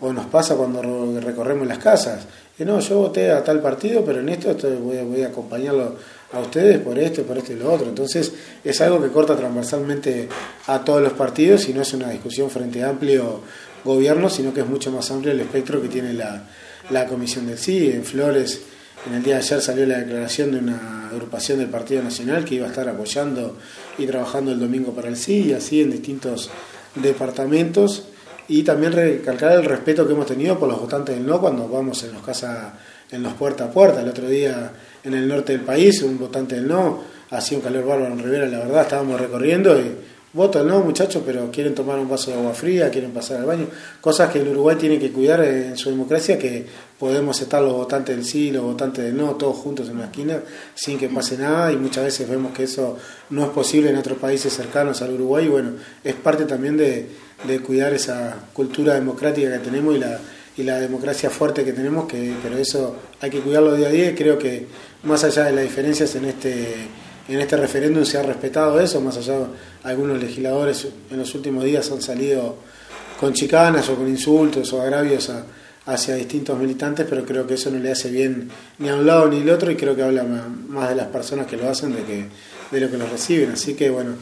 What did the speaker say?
o nos pasa cuando recorremos las casas. Que no, yo voté a tal partido, pero en esto voy, a, voy a acompañarlo a ustedes por esto, por esto y lo otro. Entonces es algo que corta transversalmente a todos los partidos y no es una discusión frente a amplio gobierno, sino que es mucho más amplio el espectro que tiene la, la Comisión del Sí. En Flores, en el día de ayer salió la declaración de una agrupación del Partido Nacional que iba a estar apoyando y trabajando el domingo para el sí, y así en distintos departamentos. Y también recalcar el respeto que hemos tenido por los votantes del no cuando vamos en los casa, en los puerta a puerta. El otro día en el norte del país, un votante del no, hacía un calor bárbaro en Rivera, la verdad, estábamos recorriendo y voto no, muchachos, pero quieren tomar un vaso de agua fría, quieren pasar al baño. Cosas que el Uruguay tiene que cuidar en su democracia, que podemos estar los votantes del sí, los votantes del no, todos juntos en una esquina, sin que pase nada, y muchas veces vemos que eso no es posible en otros países cercanos al Uruguay, y bueno, es parte también de, de cuidar esa cultura democrática que tenemos y la y la democracia fuerte que tenemos, que, pero eso hay que cuidarlo día a día y creo que más allá de las diferencias en este, en este referéndum se ha respetado eso, más allá de algunos legisladores en los últimos días han salido con chicanas o con insultos o agravios hacia distintos militantes, pero creo que eso no le hace bien ni a un lado ni al otro y creo que habla más de las personas que lo hacen de, que, de lo que lo reciben. Así que bueno.